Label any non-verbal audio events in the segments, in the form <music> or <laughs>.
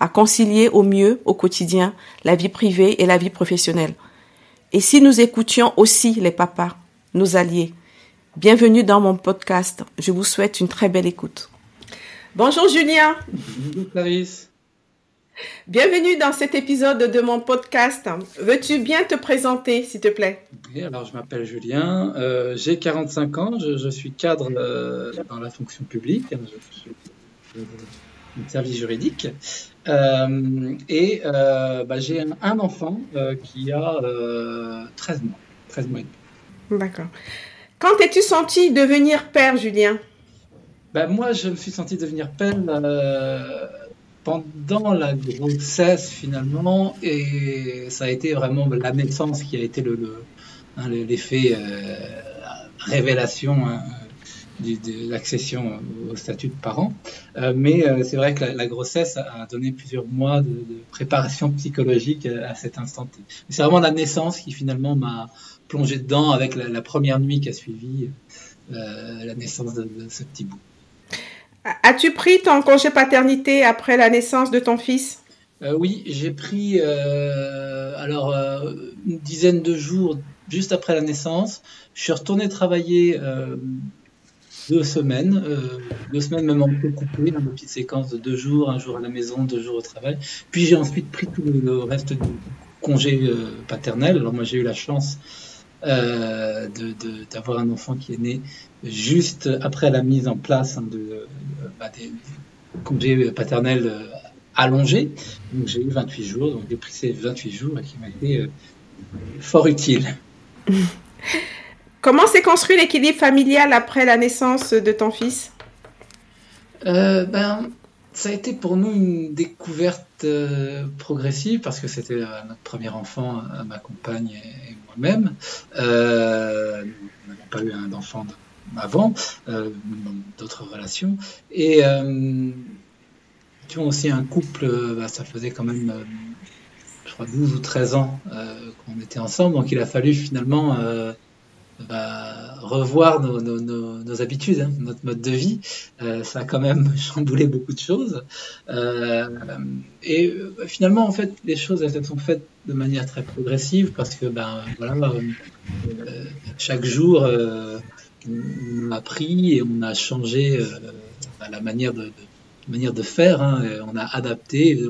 à concilier au mieux au quotidien la vie privée et la vie professionnelle. Et si nous écoutions aussi les papas, nos alliés, bienvenue dans mon podcast. Je vous souhaite une très belle écoute. Bonjour Julien. Bonjour Clarisse. Bienvenue dans cet épisode de mon podcast. Veux-tu bien te présenter, s'il te plaît? Alors je m'appelle Julien, euh, j'ai 45 ans, je, suis cadre euh, dans la fonction publique, hein, je, un service juridique, euh, et bah, j'ai un, enfant qui a 13 mois, 13 mois et demi. D'accord. Quand es-tu senti devenir père, Julien? Ben, Moi, je me suis senti devenir père pendant la grossesse finalement, et ça a été vraiment la naissance qui a été le, hein, l'effet euh, révélation hein, de, l'accession au statut de parent. Euh, mais euh, c'est vrai que la, grossesse a donné plusieurs mois de, préparation psychologique à cet instant T. C'est vraiment la naissance qui finalement m'a plongé dedans avec la, première nuit qui a suivi la naissance de ce petit bout. As-tu pris ton congé paternité après la naissance de ton fils? Euh, Oui, j'ai pris euh, alors euh, une dizaine de jours juste après la naissance. Je suis retourné travailler deux semaines, deux semaines même un peu coupées, une petite séquence de deux jours, un jour à la maison, deux jours au travail. Puis j'ai ensuite pris tout le, reste du congé paternel. Alors moi j'ai eu la chance d'avoir un enfant qui est né juste après la mise en place hein, de, bah, des congés paternels euh, allongés. Donc j'ai eu 28 jours, donc j'ai pris ces 28 jours et qui m'a été euh, fort utile. <laughs> Comment s'est construit l'équilibre familial après la naissance de ton fils? Euh, ben, Ça a été pour nous une découverte progressive parce que c'était notre premier enfant, ma compagne et, moi-même. nous n'avons pas eu un enfant avant, euh, d'autres relations. Et euh, tu vois aussi un couple, euh, bah, ça faisait quand même, je crois, 12 ou 13 ans qu'on était ensemble, donc il a fallu finalement bah, revoir nos, habitudes, hein, notre mode de vie. ça a quand même <laughs> chamboulé beaucoup de choses. et finalement, en fait, les choses elles sont faites de manière très progressive parce que ben voilà, chaque jour on a pris et on a changé euh, la manière de, manière de faire, hein, on a adapté,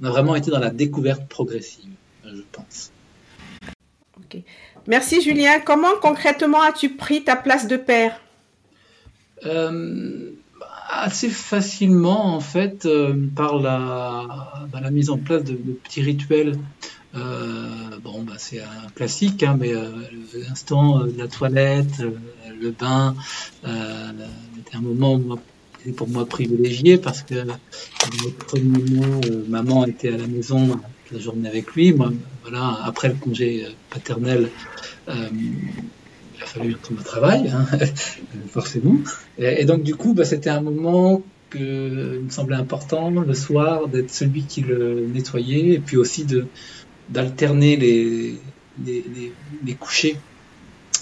on a vraiment été dans la découverte progressive, je pense. Merci Julien. Comment concrètement as-tu pris ta place de père? Euh, Assez facilement en fait euh, par la, bah, la, mise en place de, petits rituels. bon, bah, c'est un classique, hein, mais l'instant de la toilette, le bain euh, était un moment pour moi privilégié parce que le premier mois, euh, maman était à la maison la journée avec lui. Moi, voilà, après le congé euh, paternel, il a fallu retourner au travail, hein, <laughs> forcément. Et, donc, du coup, bah, c'était un moment que me semblait important le soir d'être celui qui le nettoyait et puis aussi de d'alterner les, les, les couchers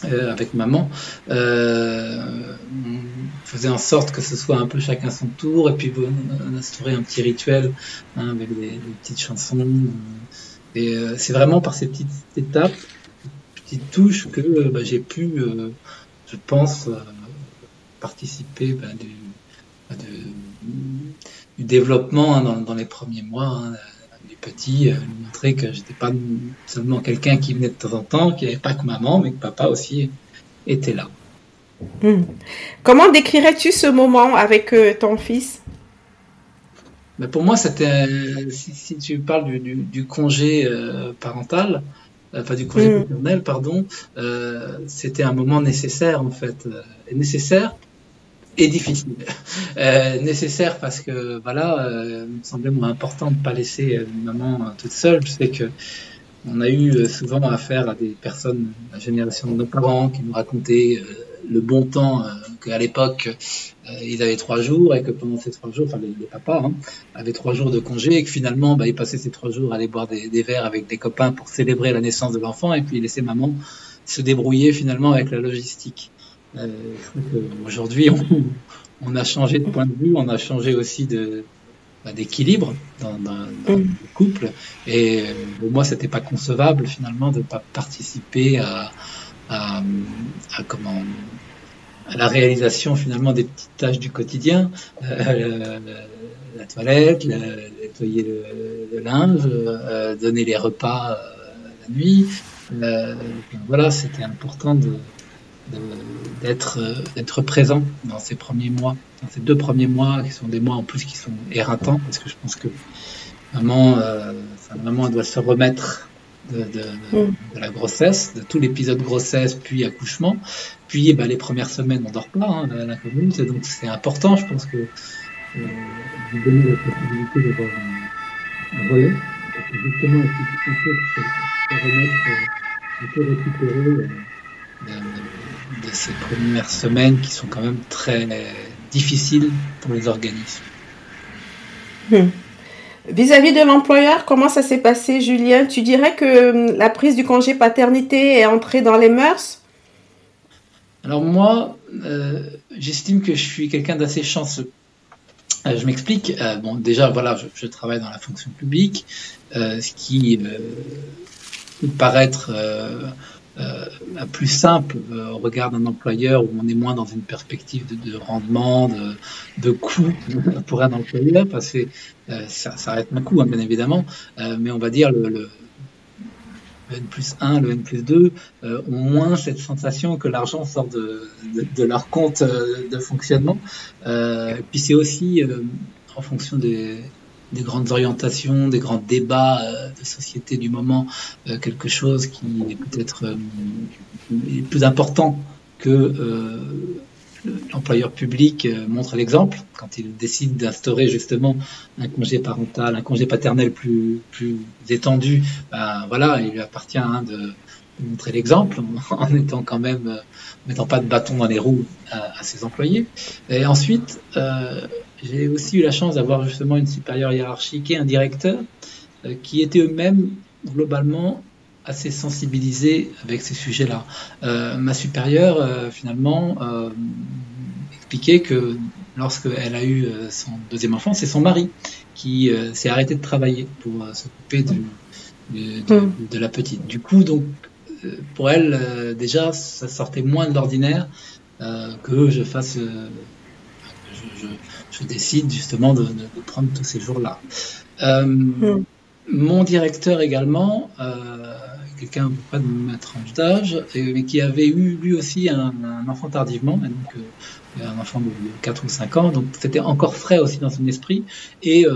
euh, avec maman, euh, on faisait en sorte que ce soit un peu chacun son tour, et puis on instaurait un petit rituel hein, avec des, petites chansons. Et euh, c'est vraiment par ces petites étapes, petites touches, que bah, j'ai pu, je pense, participer bah, du, bah, du, développement hein, dans, dans, les premiers mois. Hein, petit, euh, montrer que j'étais pas seulement quelqu'un qui venait de temps en temps, qui avait pas que maman, mais que papa aussi était là. Hmm. Comment décrirais-tu ce moment avec euh, ton fils? Mais ben, Pour moi, c'était, si, tu parles du, congé euh, parental, enfin du congé hmm. paternel, pardon, c'était un moment nécessaire en fait, nécessaire et difficile. Euh, nécessaire parce que voilà, euh, il me semblait moins important de pas laisser euh, maman toute seule. Je sais que on a eu souvent affaire à des personnes la génération de nos parents qui nous racontaient le bon temps qu'à l'époque ils avaient trois jours et que pendant ces trois jours, enfin les, papas hein, avaient trois jours de congé et que finalement bah, ils passaient ces trois jours à aller boire des, des verres avec des copains pour célébrer la naissance de l'enfant et puis laissaient maman se débrouiller finalement avec la logistique. Euh, Aujourd'hui, on, on, a changé de point de vue, on a changé aussi de bah, d'équilibre dans, dans, dans, le couple. Et euh, pour moi, c'était pas concevable finalement de pas participer à, à, à, comment à la réalisation finalement des petites tâches du quotidien, euh, la toilette, nettoyer le, le linge, euh, donner les repas la nuit. Voilà, c'était important de, d'être d'être présent dans ces premiers mois, dans ces deux premiers mois qui sont des mois en plus qui sont éreintants parce que je pense que maman, euh, maman elle doit se remettre de, de, mm. de, la grossesse, de tout l'épisode grossesse puis accouchement, puis eh ben, les premières semaines on dort pas, hein, la, la commune, donc c'est important, je pense que euh, vous donner la possibilité d'avoir un, un relais, parce que justement la situation se remettre, euh, récupérer. De, ces premières semaines qui sont quand même très difficiles pour les organismes. Hmm. Vis-à-vis de l'employeur, comment ça s'est passé, Julien? Tu dirais que hum, la prise du congé paternité est entrée dans les mœurs? Alors moi, euh, j'estime que je suis quelqu'un d'assez chanceux. Euh, je m'explique. Euh, bon, déjà, voilà, je, je, travaille dans la fonction publique, ce qui peut paraître plus simple euh, au regard d'un employeur où on est moins dans une perspective de, de rendement, de, de coût <laughs> pour un employeur, parce que euh, ça, ça reste un coût, hein, bien évidemment, euh, mais on va dire le, le, le, N plus 1, le N plus 2 euh, ont moins cette sensation que l'argent sort de, de, de, leur compte de fonctionnement. puis c'est aussi en fonction des des grandes orientations, des grands débats euh, de société du moment, euh, quelque chose qui est peut-être euh, plus important que euh, l'employeur public euh, montre l'exemple quand il décide d'instaurer justement un congé parental, un congé paternel plus, plus étendu. Ben, voilà, il lui appartient hein, de, montrer l'exemple en étant quand même, mettant pas de bâton dans les roues à, à ses employés. Et ensuite, euh, j'ai aussi eu la chance d'avoir justement une supérieure hiérarchique et un directeur euh, qui étaient eux-mêmes globalement assez sensibilisés avec ces sujets-là. Euh, ma supérieure, euh, finalement, expliquait que lorsqu'elle a eu son deuxième enfant, c'est son mari qui s'est arrêté de travailler pour s'occuper de, de, mm. de, la petite. Du coup, donc, pour elle, déjà, ça sortait moins de l'ordinaire que je fasse... Je, décide justement de, de, de prendre tous ces jours-là. Euh, mmh. Mon directeur également, euh, quelqu'un à peu près de ma tranche d'âge, mais qui avait eu lui aussi un, un enfant tardivement, donc euh, un enfant de 4 ou 5 ans, donc c'était encore frais aussi dans son esprit, et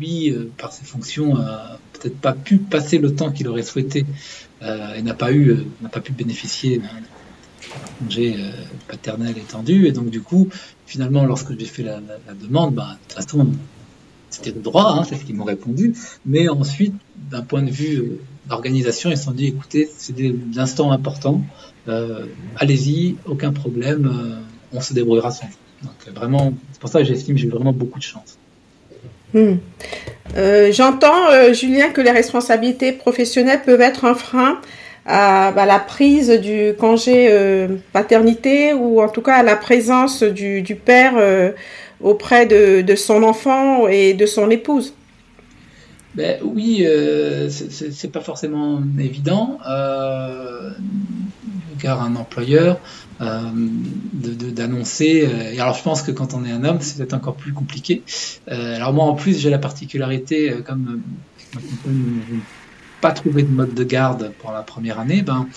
lui, par ses fonctions, a peut-être pas pu passer le temps qu'il aurait souhaité, et n'a pas eu, n'a pas pu bénéficier congé euh, paternel étendu. Et donc, du coup, finalement, lorsque j'ai fait la, la, la demande, bah, de toute façon, c'était le droit, hein, c'est ce qu'ils m'ont répondu. Mais ensuite, d'un point de vue euh, d'organisation, ils se sont dit, écoutez, c'est des instants importants, euh, allez-y, aucun problème, euh, on se débrouillera sans Donc, euh, vraiment, c'est pour ça que j'estime que j'ai vraiment beaucoup de chance. Euh, J'entends, Julien, que les responsabilités professionnelles peuvent être un frein à bah, la prise du congé euh, paternité ou en tout cas à la présence du, père euh, auprès de, son enfant et de son épouse. Ben, oui, euh, c'est pas forcément évident, euh, car un employeur d'annoncer. Et alors je pense que quand on est un homme, c'est peut-être encore plus compliqué. Alors moi en plus j'ai la particularité, comme pas trouvé de mode de garde pour la première année, ben,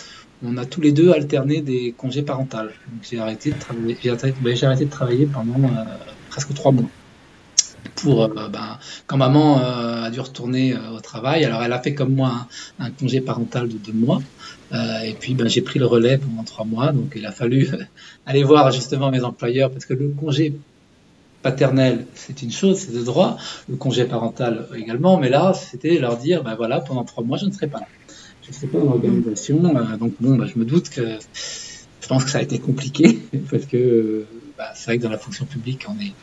on a tous les deux alterné des congés parentaux. J'ai arrêté de travailler, j'ai arrêté, ben, de travailler pendant euh, presque trois mois. pour ben, quand maman a dû retourner au travail. Alors elle a fait comme moi un, congé parental de deux mois. et puis ben, j'ai pris le relais pendant trois mois. Donc il a fallu <laughs> aller voir justement mes employeurs parce que le congé paternel, c'est une chose, c'est de droit, le congé parental également, mais là, c'était leur dire, ben voilà, pendant trois mois, je ne serai pas là. Je ne serai pas dans l'organisation, donc bon, ben, je me doute que je pense que ça a été compliqué, <laughs> parce que bah, c'est vrai que dans la fonction publique, on n'est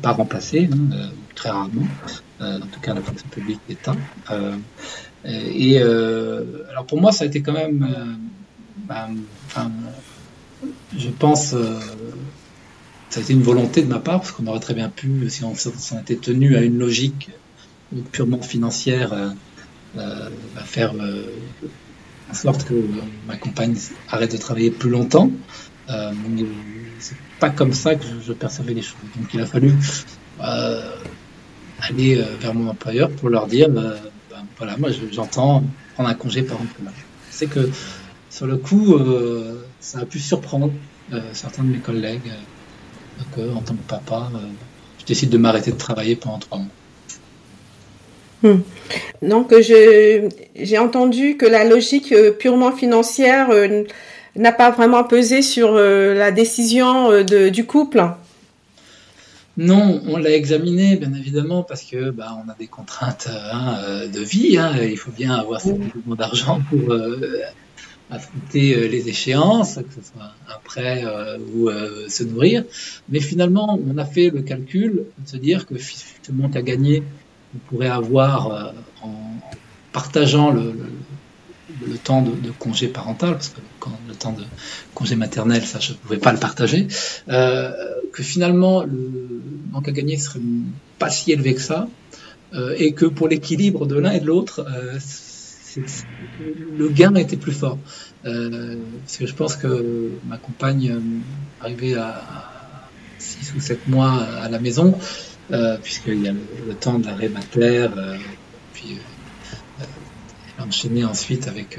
pas remplacé, hein, euh, très rarement, euh, en tout cas la fonction publique d'État. Euh, et alors pour moi, ça a été quand même, bah, je pense, ça a été une volonté de ma part, parce qu'on aurait très bien pu, si on s'en était tenu à une logique purement financière, euh, faire en sorte que ma compagne arrête de travailler plus longtemps. Euh, c'est pas comme ça que je, percevais les choses. Donc il a fallu euh, aller euh, vers mon employeur pour leur dire, ben, voilà, moi j'entends prendre un congé par exemple. Je sais que sur le coup, ça a pu surprendre certains de mes collègues en tant que papa, je décide de m'arrêter de travailler pendant trois mois. Hmm. Donc, j'ai entendu que la logique euh, purement financière euh, n'a pas vraiment pesé sur euh, la décision du couple. Non, on l'a examiné, bien évidemment, parce que bah, on a des contraintes hein, de vie. Hein, il faut bien avoir suffisamment d'argent pour affronter les échéances, que ce soit un prêt ou se nourrir. Mais finalement, on a fait le calcul de se dire que finalement, as gagné on pourrait avoir euh, en partageant le, temps de, congé parental, parce que quand le temps de congé maternel, ça, je ne pouvais pas le partager, euh, que finalement, le manque à gagner serait pas si élevé que ça, euh, et que pour l'équilibre de l'un et de l'autre, le gain était plus fort. parce que je pense que ma compagne, arrivée à 6 ou 7 mois à la maison, euh, puisqu'il y a le, temps de l'arrêt mater, euh, puis euh, enchaîné ensuite avec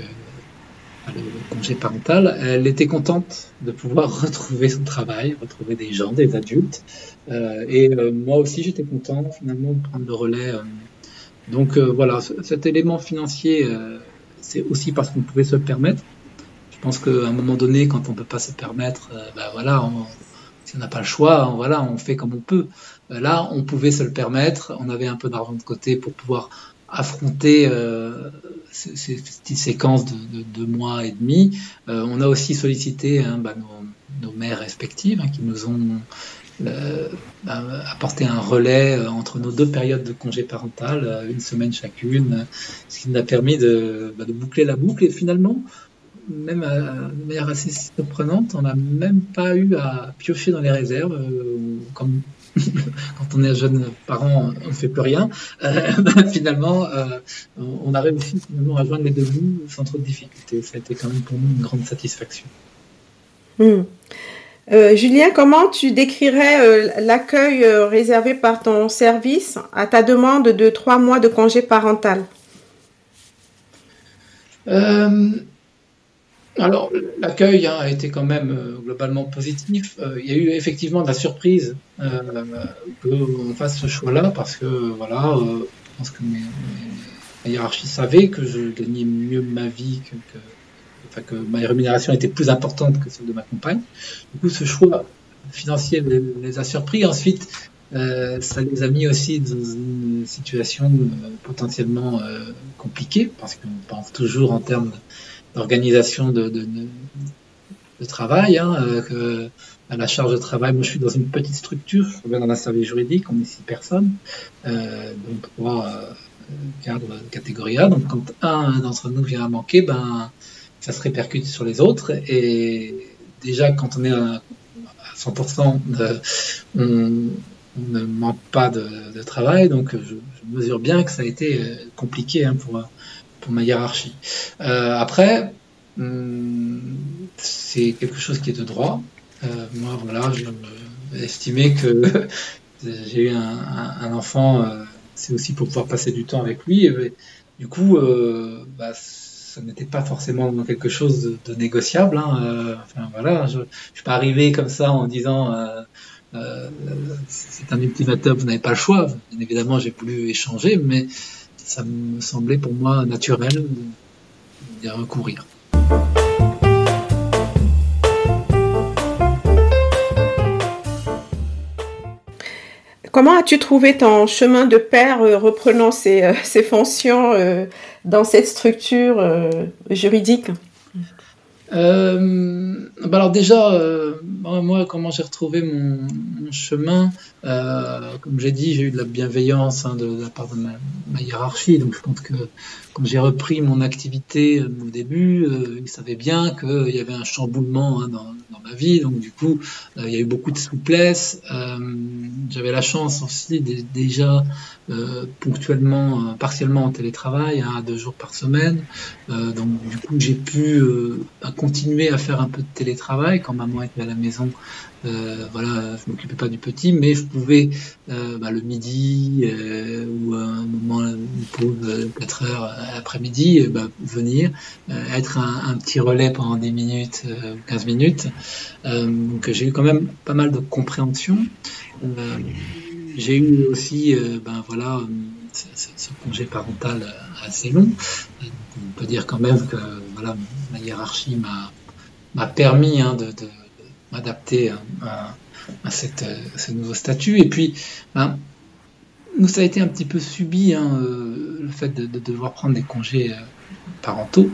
le, congé parental. Elle était contente de pouvoir <laughs> retrouver son travail, retrouver des gens, des adultes. et moi aussi, j'étais content finalement de prendre le relais. Donc voilà, cet élément financier, c'est aussi parce qu'on pouvait se le permettre. Je pense qu'à un moment donné, quand on ne peut pas se permettre, ben voilà, on, si on n'a pas le choix, voilà, on fait comme on peut. Euh, là, on pouvait se le permettre, on avait un peu d'argent de côté pour pouvoir affronter euh, ces, petites séquences de, deux mois et demi. Euh, on a aussi sollicité hein, bah, nos, mères respectives hein, qui nous ont bah, apporté un relais entre nos deux périodes de congé parental, une semaine chacune, ce qui nous a permis de, bah, de boucler la boucle et finalement même de manière assez surprenante, on n'a même pas eu à piocher dans les réserves, <laughs> quand on est jeune parent, on ne fait plus rien. Euh, <laughs> finalement, euh, on a réussi finalement à joindre les deux bouts sans trop de difficultés. Ça a été quand même pour nous une grande satisfaction. Hmm. Euh, Julien, comment tu décrirais l'accueil réservé par ton service à ta demande de trois mois de congé parental? Alors, l'accueil hein, a été quand même euh, globalement positif. Euh, il y a eu effectivement de la surprise euh, qu'on fasse ce choix-là parce que, voilà, je pense que mes, ma hiérarchie savait que je gagnais mieux ma vie, que, enfin, que ma rémunération était plus importante que celle de ma compagne. Du coup, ce choix financier les, a surpris. Ensuite, ça les a mis aussi dans une situation potentiellement compliquée parce qu'on pense toujours en termes d'organisation de, de, de, travail, hein, euh, à la charge de travail. Moi, je suis dans une petite structure, je suis dans un service juridique, on est six personnes, euh, donc trois euh, cadres de catégorie A. Donc, quand un d'entre nous vient à manquer, ben, ça se répercute sur les autres. Et déjà, quand on est à, 100%, euh, on, ne manque pas de, travail. Donc, je, mesure bien que ça a été euh, compliqué hein, pour pour ma hiérarchie. Euh, après, hum, c'est quelque chose qui est de droit. Moi, voilà, je estimé que <laughs> j'ai eu un, enfant, c'est aussi pour pouvoir passer du temps avec lui. Et, du coup, bah, ça n'était pas forcément quelque chose de, négociable. Hein. enfin, voilà, je, ne suis pas arrivé comme ça en disant c'est un ultimatum, vous n'avez pas le choix. Bien évidemment, j'ai voulu échanger, mais ça me semblait pour moi naturel d'y recourir. Comment as-tu trouvé ton chemin de père euh, reprenant ses, euh, fonctions euh, dans cette structure juridique? Euh, bah alors déjà, euh, moi, comment j'ai retrouvé mon, chemin euh, Comme j'ai dit, j'ai eu de la bienveillance hein, de, la part de ma, hiérarchie. Donc je pense que quand j'ai repris mon activité au début, ils savaient bien qu'il y avait un chamboulement hein, dans, ma vie. Donc du coup, il y a eu beaucoup de souplesse. J'avais la chance aussi déjà ponctuellement, partiellement en télétravail, hein, deux jours par semaine. donc du coup, j'ai pu continuer à faire un peu de télétravail quand maman était à la maison. Euh, voilà, je m'occupais pas du petit, mais je pouvais euh, bah, le midi euh, ou un moment une pause 4 heures après-midi bah, venir être un, petit relais pendant 10 minutes ou 15 minutes. donc j'ai eu quand même pas mal de compréhension. j'ai eu aussi ben voilà ce, congé parental assez long. On peut dire quand même que voilà, ma hiérarchie m'a permis hein, de, m'adapter à, ce nouveau statut. Et puis, ben, nous, ça a été un petit peu subi, hein, euh, le fait de, devoir prendre des congés euh, parentaux,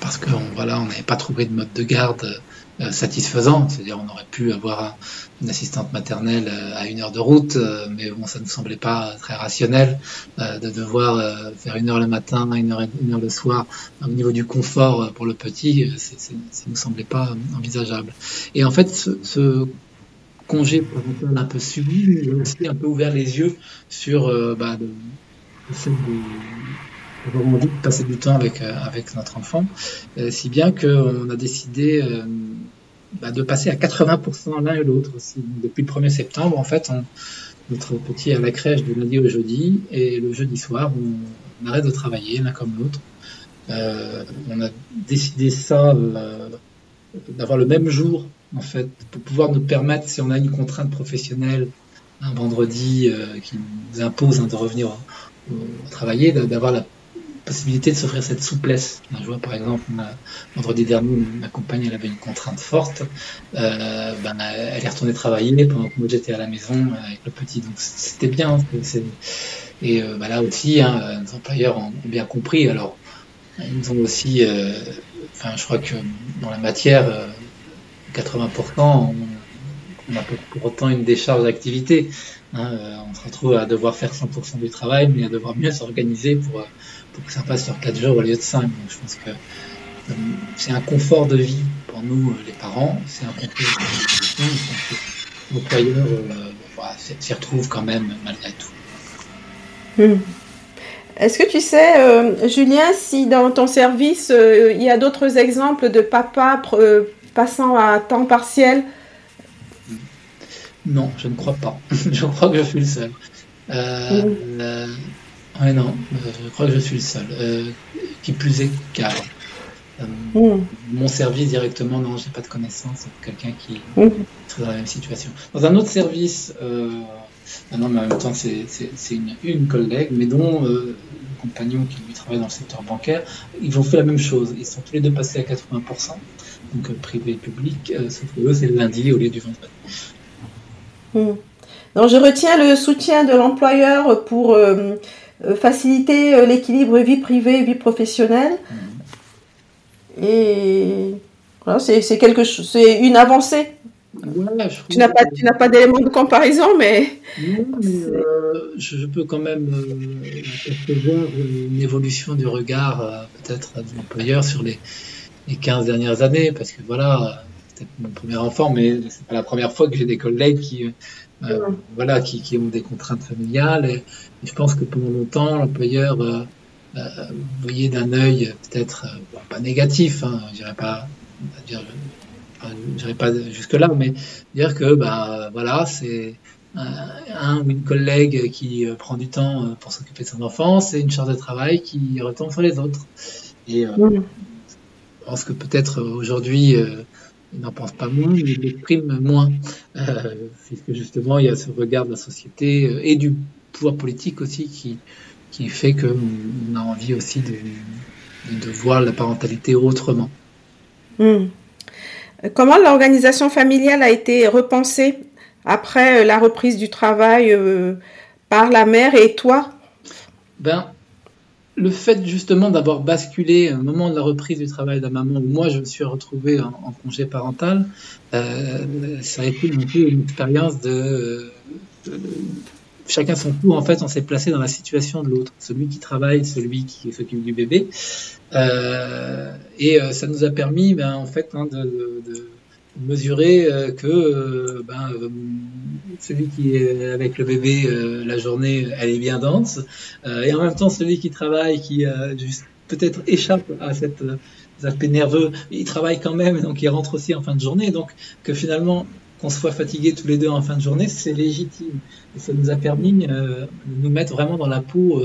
parce qu'on voilà, on n'avait pas trouvé de mode de garde euh, satisfaisant. C'est-à-dire, on aurait pu avoir une assistante maternelle euh, à une heure de route, euh, mais bon, ça ne semblait pas très rationnel de devoir faire une heure le matin, une heure, une heure le soir. Au niveau du confort pour le petit, ça ne nous semblait pas envisageable. Et en fait, ce, congé parental un peu subi, aussi un peu ouvert les yeux sur bah, le, fait d'avoir envie de passer du temps avec, avec notre enfant, si bien qu'on a décidé bah, de passer à 80% l'un et l'autre. Depuis le 1er septembre, en fait, on, notre petit est à la crèche du lundi au jeudi, et le jeudi soir, on, arrête de travailler l'un comme l'autre. Euh, on a décidé ça, euh, d'avoir le même jour, en fait, pour pouvoir nous permettre, si on a une contrainte professionnelle, un vendredi euh, qui nous impose hein, de revenir travailler, d'avoir la possibilité de s'offrir cette souplesse. Je vois par exemple, vendredi dernier, ma compagne elle avait une contrainte forte. Euh, ben, elle est retournée travailler pendant que moi j'étais à la maison avec le petit. Donc c'était bien. Et euh, ben là aussi, hein, les employeurs ont bien compris. Alors, ils ont aussi, euh, enfin, je crois que dans la matière, 80%, on, a pour autant une décharge d'activité. Hein, on se retrouve à devoir faire 100% du travail, mais à devoir mieux s'organiser pour que ça passe sur 4 jours au lieu de 5. je pense que euh, c'est un confort de vie pour nous, euh, les parents, c'est un confort de vie pour l'employeur euh, s'y retrouve quand même malgré tout. Hmm. Est-ce que tu sais, Julien, si dans ton service, il y a d'autres exemples de papas passant à temps partiel? Non, je ne crois pas. <laughs> je crois que je suis le seul. Hmm. Ouais, non, euh, je crois que je suis le seul. Euh, qui plus est cadre. Euh, hmm. Mon service directement, non, j'ai pas de connaissance quelqu'un qui hmm. est dans la même situation. Dans un autre service, ah non, mais en même temps, c'est une, une, collègue, mais dont le compagnon qui lui travaille dans le secteur bancaire, ils ont fait la même chose. Ils sont tous les deux passés à 80%, donc privé et public, sauf que eux, c'est le lundi au lieu du vendredi. Hmm. Donc, je retiens le soutien de l'employeur pour euh, faciliter euh, l'équilibre vie privée vie professionnelle. Mm. Et voilà, c'est quelque chose, c'est une avancée. tu n'as pas, tu n'as pas d'éléments de comparaison, mais. Euh, je peux quand même voir une évolution du regard peut-être de l'employeur sur les, les 15 dernières années, parce que voilà, c'était mon premier enfant, mais c'est pas la première fois que j'ai des collègues qui euh, voilà, qui, qui, ont des contraintes familiales. Et, je pense que pendant longtemps, l'employeur euh, euh voyait d'un œil peut-être euh, pas négatif, hein, je dirais pas, dirais pas jusque là, mais dire que bah voilà, c'est un ou une collègue qui prend du temps pour s'occuper de son enfant, c'est une charge de travail qui retombe sur les autres. Et je pense que peut-être aujourd'hui il n'en pense pas moins, il l'exprime moins, euh, puisque justement il y a ce regard de la société euh, et du pouvoir politique aussi qui, qui fait qu'on a envie aussi de, de voir la parentalité autrement. Hmm. Comment l'organisation familiale a été repensée après la reprise du travail euh, par la mère et toi? Ben, le fait justement d'avoir basculé au moment de la reprise du travail de la maman, où moi je me suis retrouvé en, congé parental, euh, ça a été une expérience de, chacun son tour. En fait, on s'est placé dans la situation de l'autre, celui qui travaille, celui qui s'occupe du bébé, euh, et euh, ça nous a permis, ben, en fait, hein, de, mesurer euh, que ben, celui qui est avec le bébé la journée, elle est bien dense, et en même temps celui qui travaille, qui peut-être échappe à cette aspect nerveux, il travaille quand même, donc il rentre aussi en fin de journée, donc que finalement qu'on soit fatigué tous les deux en fin de journée, c'est légitime. Ça nous a permis de nous mettre vraiment dans la peau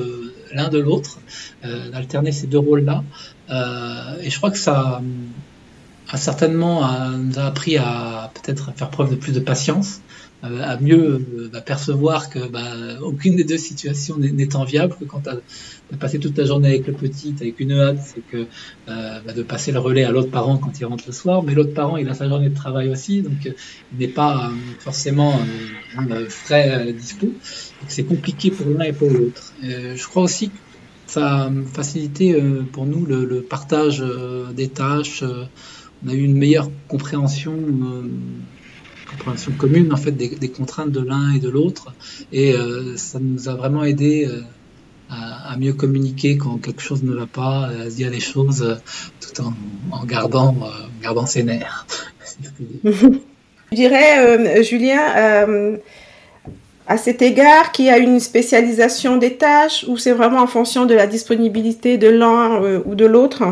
l'un de l'autre, d'alterner ces deux rôles-là. et je crois que ça, a certainement euh, nous a appris à peut-être faire preuve de plus de patience, euh, à mieux euh, percevoir que bah, aucune des deux situations n'est enviable, que quand tu as, passé toute ta journée avec le petit, avec une hâte, c'est que bah, de passer le relais à l'autre parent quand il rentre le soir, mais l'autre parent, il a sa journée de travail aussi, donc il n'est pas forcément frais dispo. C'est compliqué pour l'un et pour l'autre. je crois aussi que ça a facilité pour nous le, partage des tâches on a eu une meilleure compréhension, euh, compréhension commune en fait des, contraintes de l'un et de l'autre, et euh, ça nous a vraiment aidé euh, à, mieux communiquer quand quelque chose ne va pas, à se dire les choses tout en, gardant, gardant ses nerfs. <laughs> <laughs> je dirais, Julien, à cet égard, qu'il y a une spécialisation des tâches ou c'est vraiment en fonction de la disponibilité de l'un ou de l'autre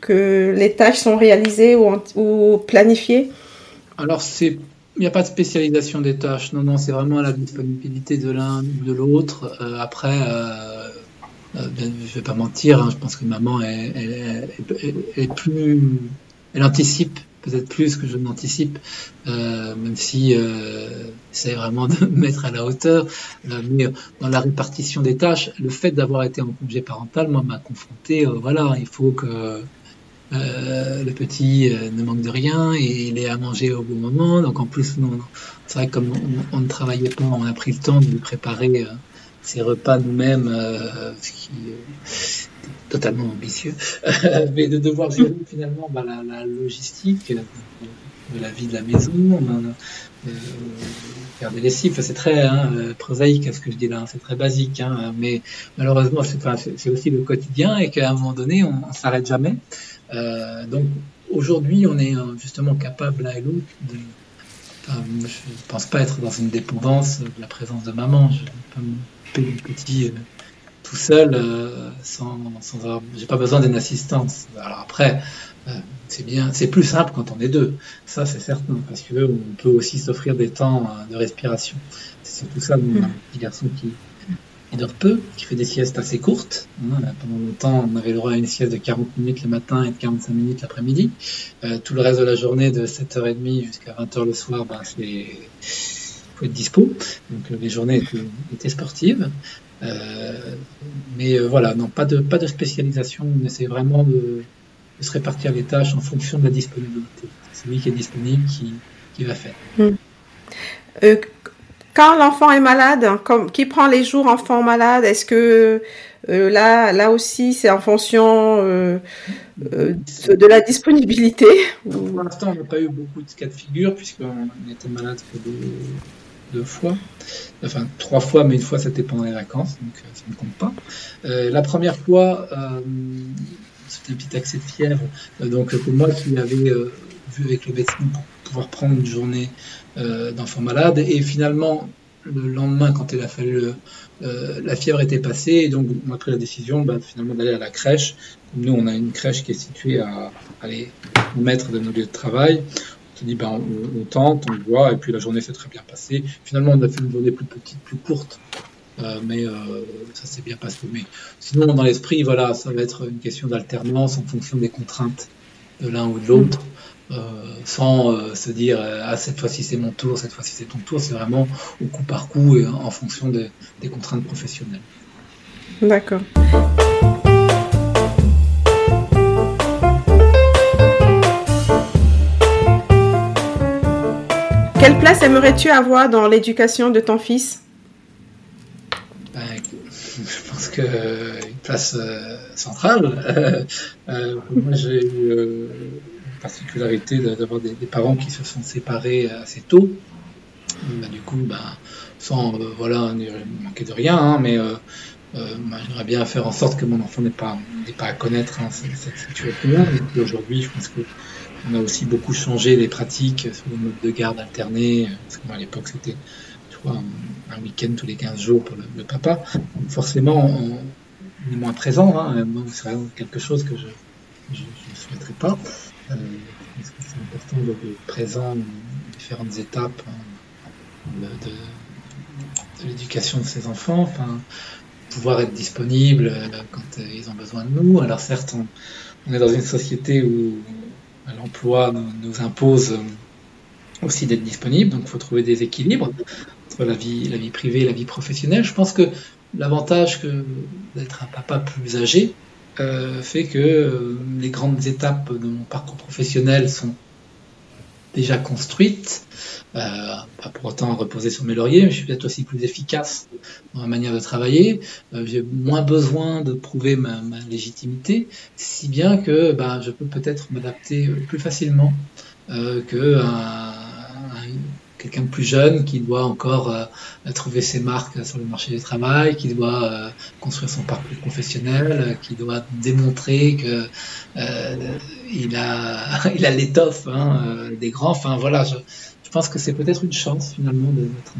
que les tâches sont réalisées ou, planifiées? Alors, c'est il n'y a pas de spécialisation des tâches. Non, non, c'est vraiment la disponibilité de l'un ou de l'autre. Euh, après, euh, euh, ben, je ne vais pas mentir, hein, je pense que maman est, plus. Elle anticipe peut-être plus que je n'anticipe, même si c'est vraiment de me <laughs> mettre à la hauteur. mais dans la répartition des tâches, le fait d'avoir été en congé parental, moi, m'a confronté. voilà, il faut que euh, le petit euh, ne manque de rien et il est à manger au bon moment. Donc en plus, c'est vrai que comme on, ne travaillait pas, on a pris le temps de lui préparer euh, ses repas nous-mêmes, ce qui est totalement ambitieux, <laughs> mais de devoir gérer finalement bah, la, logistique de la vie de la maison, faire des lessives, c'est très hein, prosaïque ce que je dis là, c'est très basique, hein, mais malheureusement c'est aussi le quotidien et qu'à un moment donné on, ne s'arrête jamais. Euh, donc aujourd'hui, on est euh, justement capable l'un et l'autre de. Enfin, je ne pense pas être dans une dépendance de la présence de maman. Je ne peux pas me le petit euh, tout seul sans, sans avoir. J'ai pas besoin d'une assistance. Alors après, c'est bien, c'est plus simple quand on est deux. Ça, c'est certain, parce que on peut aussi s'offrir des temps de respiration. C'est surtout ça, mon mmh. petit garçon qui, il dort peu, qui fait des siestes assez courtes. Pendant longtemps, on avait le droit à une sieste de 40 minutes le matin et de 45 minutes l'après-midi. Euh, tout le reste de la journée, de 7h30 jusqu'à 20h le soir, ben, c'est faut être dispo. Donc euh, les journées étaient, sportives. Euh, mais voilà, non, pas de, pas de spécialisation. On essaie vraiment de, se répartir les tâches en fonction de la disponibilité. Celui qui est disponible qui, qui va faire. Hmm. Quand l'enfant est malade, comme, qui prend les jours enfant malade Est-ce que euh, là, là aussi, c'est en fonction euh, euh, de la disponibilité Pour l'instant, on n'a pas eu beaucoup de cas de figure, puisqu'on était malade que deux, fois. Enfin, trois fois, mais une fois, c'était pendant les vacances, donc ça ne compte pas. la première fois, c'était un petit accès de fièvre. donc, pour moi qui avais vu avec le médecin pouvoir prendre une journée euh, d'enfant malade. Et finalement, le lendemain, quand il a fallu, euh, la fièvre était passée, et donc on a pris la décision bah, finalement d'aller à la crèche. Nous, on a une crèche qui est située à aller un mètre de nos lieux de travail. On se dit, ben, on, tente, on voit, et puis la journée s'est très bien passée. Finalement, on a fait une journée plus petite, plus courte, euh, mais ça s'est bien passé. Mais sinon, dans l'esprit, voilà, ça va être une question d'alternance en fonction des contraintes de l'un ou de l'autre. Sans se dire ah cette fois-ci c'est mon tour, cette fois-ci c'est ton tour. C'est vraiment au coup par coup et en fonction des contraintes professionnelles. D'accord. Quelle place aimerais-tu avoir dans l'éducation de ton fils? Ben, <laughs> Je pense que une place euh, centrale. <laughs> Euh, moi, j'ai eu euh, particularité d'avoir des, parents qui se sont séparés assez tôt. Ben, du coup, ben, sans voilà, manquer de rien, hein, mais j'aimerais bien faire en sorte que mon enfant n'ait pas, pas à connaître hein, cette, situation. Aujourd'hui, je pense que on a aussi beaucoup changé les pratiques sur le mode de garde alterné, parce que à l'époque c'était un, week-end tous les 15 jours pour le, papa. forcément, on, est moins présent. Hein. c'est quelque chose que je ne souhaiterais pas. Euh, c'est important d'être présent dans différentes étapes hein, de, l'éducation de ses enfants. Pouvoir être disponible euh, quand ils ont besoin de nous. Alors certes, on est dans une société où l'emploi nous, impose aussi d'être disponible, donc il faut trouver des équilibres entre la vie privée et la vie professionnelle. Je pense que l'avantage d'être un papa plus âgé euh, fait que euh, les grandes étapes de mon parcours professionnel sont déjà construite, euh, pas pour autant reposer sur mes lauriers, mais je suis peut-être aussi plus efficace dans ma manière de travailler. Euh, j'ai moins besoin de prouver ma, légitimité, si bien que bah, je peux peut-être m'adapter plus facilement que quelqu'un de plus jeune qui doit encore euh, trouver ses marques sur le marché du travail, qui doit euh, construire son parcours professionnel, euh, qui doit démontrer que il a <laughs> il a l'étoffe hein, des grands. Enfin voilà, je, je pense que c'est peut-être une chance finalement d'être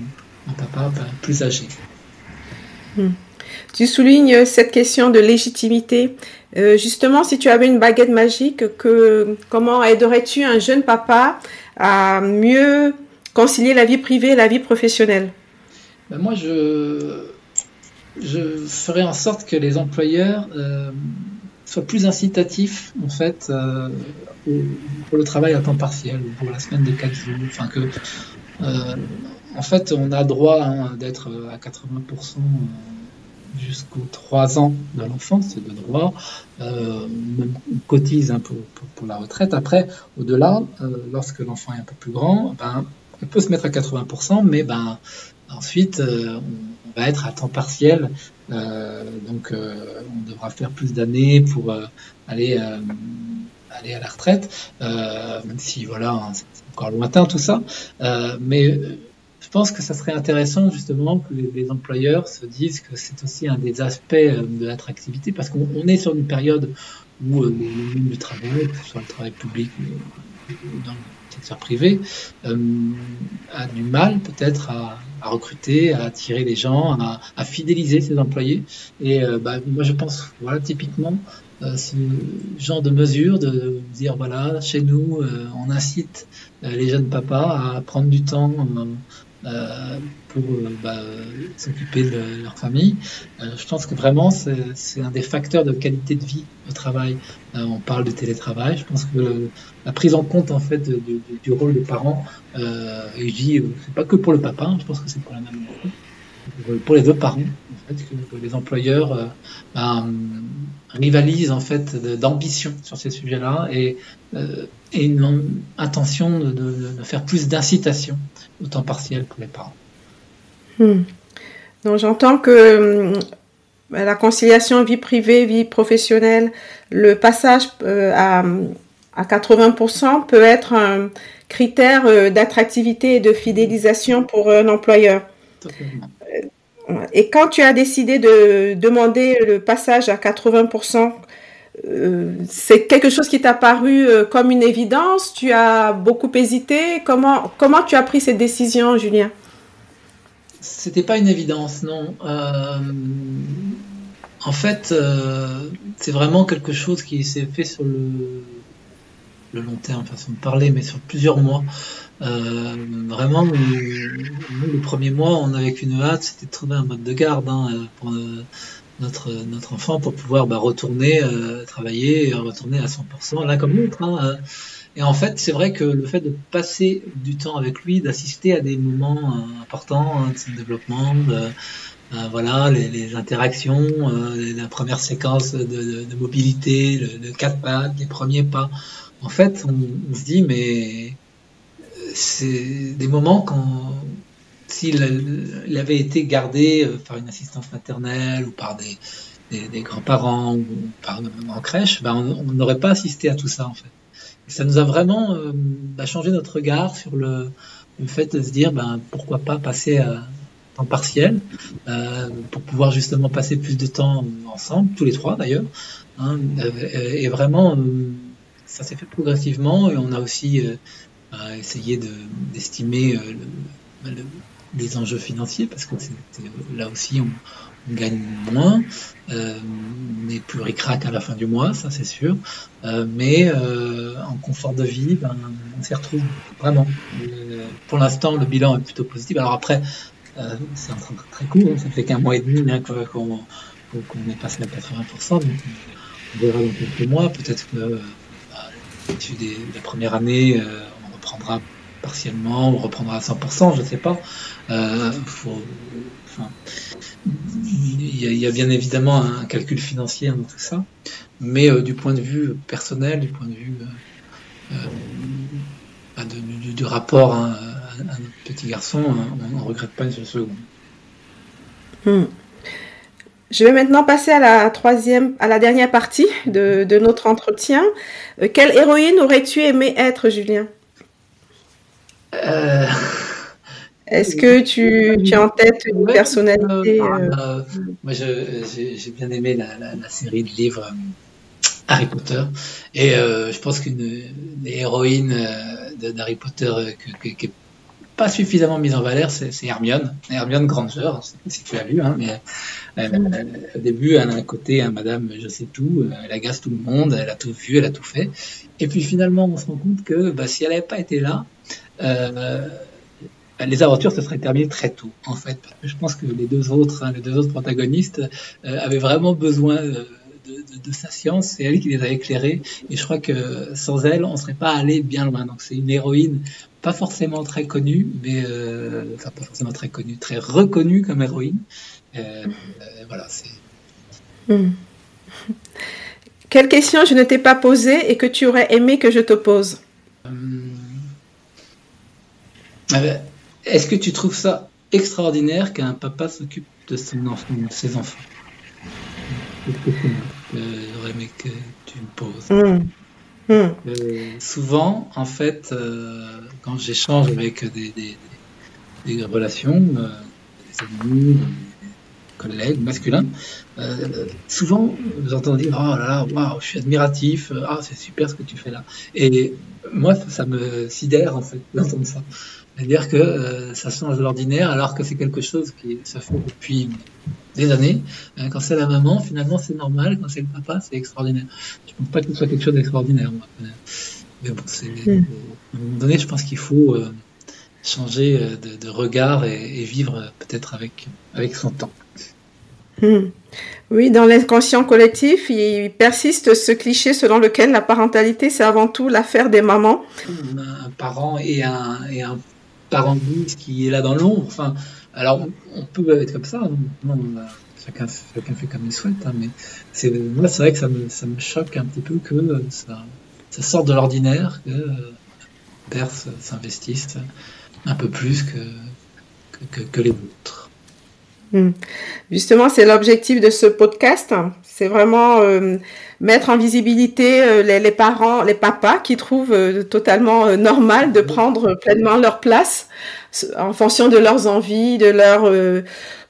un, papa plus âgé. Hmm. Tu soulignes cette question de légitimité. justement, si tu avais une baguette magique, que, comment aiderais-tu un jeune papa à mieux concilier la vie privée et la vie professionnelle ben Moi, je, ferai en sorte que les employeurs euh, soient plus incitatifs, en fait, euh, pour le travail à temps partiel, pour la semaine de 4 jours. Enfin, que, euh, en fait, on a droit hein, d'être à 80% jusqu'aux 3 ans de l'enfant, c'est de droit. On cotise hein, pour, pour, la retraite. Après, au-delà, lorsque l'enfant est un peu plus grand, ben, on peut se mettre à 80%, mais ben, ensuite, euh, on va être à temps partiel. Euh, donc, euh, on devra faire plus d'années pour aller, aller à la retraite, même si, voilà, hein, c'est encore lointain tout ça. mais je pense que ça serait intéressant justement que les, employeurs se disent que c'est aussi un des aspects de l'attractivité parce qu'on est sur une période où le travail, que ce soit le travail public ou dans le privé, euh, a du mal peut-être à, recruter, à attirer les gens, à, fidéliser ses employés. Et euh, bah, moi, je pense, voilà, typiquement, euh, ce genre de mesure de dire, voilà, chez nous, on incite les jeunes papas à prendre du temps pour euh, bah, s'occuper de leur famille. Euh, je pense que vraiment c'est un des facteurs de qualité de vie au travail. on parle de télétravail. Je pense que la prise en compte en fait du rôle des parents, et je dis c'est pas que pour le papa, hein, je pense que c'est pour la même pour les deux parents, en fait, que, les employeurs ben, rivalisent en fait d'ambition sur ces sujets-là et, et une intention de, de faire plus d'incitation au temps partiel pour les parents. Hmm. Donc j'entends que hmm, la conciliation vie privée, vie professionnelle, le passage euh, à, à 80% peut être un critère euh, d'attractivité et de fidélisation pour un employeur. Et quand tu as décidé de demander le passage à 80%, euh, c'est quelque chose qui t'a paru euh, comme une évidence? Tu as beaucoup hésité? Comment, comment tu as pris cette décision, Julien? C'était pas une évidence, non. Euh, en fait, c'est vraiment quelque chose qui s'est fait sur le, le long terme, façon de parler, mais sur plusieurs mois. Vraiment, nous, le premier mois, on avait qu'une hâte, c'était de trouver un mode de garde hein, pour, notre, notre enfant pour pouvoir bah, retourner euh, travailler et retourner à 100%, l'un comme l'autre. Hein, euh. Et en fait, c'est vrai que le fait de passer du temps avec lui, d'assister à des moments euh, importants hein, de développement, de, voilà, les, interactions, la première séquence de, mobilité, le, quatre pattes, les premiers pas. En fait, on se dit, mais c'est des moments quand s'il avait été gardé euh, par une assistance maternelle ou par des, grands-parents ou par en crèche, ben on n'aurait pas assisté à tout ça en fait. Ça nous a vraiment euh, bah, changé notre regard sur le, fait de se dire ben, pourquoi pas passer à temps partiel euh, pour pouvoir justement passer plus de temps ensemble, tous les trois d'ailleurs. Hein, et vraiment, ça s'est fait progressivement et on a aussi essayé d'estimer le, les enjeux financiers, parce que là aussi on, gagne moins, euh, on est plus ricrac à la fin du mois, ça c'est sûr, euh, mais euh, en confort de vie, ben, on s'y retrouve vraiment. pour l'instant, le bilan est plutôt positif. Alors après, c'est un très court, ça fait qu'un mois et demi hein, qu'on est passé à 80%, donc on verra dans quelques mois, peut-être que la première année, reprendra partiellement, on reprendra à 100%, je ne sais pas. Euh, il, y a, bien évidemment un calcul financier dans tout ça, mais euh, du point de vue personnel, du point de vue euh, bah, du, rapport à, un petit garçon, on ne regrette pas une seule seconde. Hmm. Je vais maintenant passer à la troisième, à la dernière partie de, de notre entretien. quelle héroïne aurais-tu aimé être, Julien? Euh... Est-ce que tu, tu, as en tête une personnalité euh, euh, euh, Moi, j'ai bien aimé la, la, la, série de livres Harry Potter. Et je pense qu'une héroïne d'Harry Potter qui n'est pas suffisamment mise en valeur, c'est Hermione. Hermione Granger, si tu as lu, hein, mais au début, elle a un côté, hein, madame, je sais tout, elle agace tout le monde, elle a tout vu, elle a tout fait. Et puis finalement, on se rend compte que bah, si elle n'avait pas été là, euh, les aventures se seraient terminées très tôt, en fait. Parce que je pense que les deux autres, hein, les deux autres protagonistes euh, avaient vraiment besoin de, de, de, sa science. C'est elle qui les a éclairés. Et je crois que sans elle, on serait pas allé bien loin. Donc c'est une héroïne pas forcément très connue, mais euh, enfin pas forcément très connue, très reconnue comme héroïne. Euh, voilà, c'est. Hmm. Quelle question je ne t'ai pas posée et que tu aurais aimé que je te pose? Est-ce que tu trouves ça extraordinaire qu'un papa s'occupe de, son enfant, de ses enfants? J'aurais aimé que tu me poses? Mmh. Euh, souvent, en fait, euh, quand j'échange avec des, des, relations, euh, des amis, des collègues masculins, souvent j'entends dire Oh là là, waouh, je suis admiratif, ah, c'est super ce que tu fais là. Et moi, ça me sidère en fait d'entendre ça. C'est-à-dire que euh, ça change de l'ordinaire alors que c'est quelque chose qui se fait depuis des années. Euh, quand c'est la maman, finalement c'est normal. Quand c'est le papa, c'est extraordinaire. Je ne pense pas que ce soit quelque chose d'extraordinaire. Mais bon, c'est, hmm. à un moment donné, je pense qu'il faut euh, changer de, regard et, vivre peut-être avec, avec son temps. Hmm. Oui, dans l'inconscient collectif, il persiste ce cliché selon lequel la parentalité, c'est avant tout l'affaire des mamans. Un parent et un, et un parent qui est là dans l'ombre. Enfin, alors on peut être comme ça. Non, chacun, chacun, fait comme il souhaite. Hein, mais c'est moi, c'est vrai que ça me, choque un petit peu que ça, ça sort de l'ordinaire, que euh, pères s'investissent un peu plus que, que, que les autres. Hmm. Justement, c'est l'objectif de ce podcast. C'est vraiment euh, mettre en visibilité euh, les, parents, les papas qui trouvent euh, totalement normal de prendre pleinement leur place en fonction de leurs envies, de leurs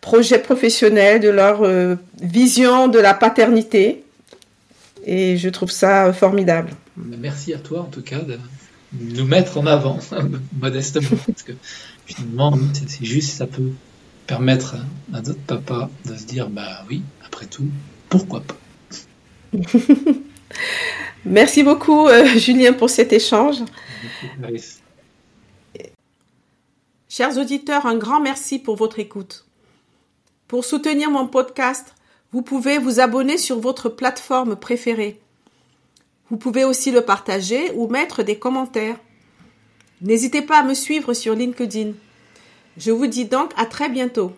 projets professionnels, de leur vision de la paternité. Et je trouve ça formidable. Merci à toi en tout cas de nous mettre en avant <laughs> modestement parce que finalement c'est juste ça peut permettre à d'autres papas de se dire bah oui, après tout, pourquoi pas. <laughs> Merci beaucoup euh, Julien pour cet échange. Chers auditeurs, un grand merci pour votre écoute. Pour soutenir mon podcast, vous pouvez vous abonner sur votre plateforme préférée. Vous pouvez aussi le partager ou mettre des commentaires. N'hésitez pas à me suivre sur LinkedIn. Je vous dis donc à très bientôt.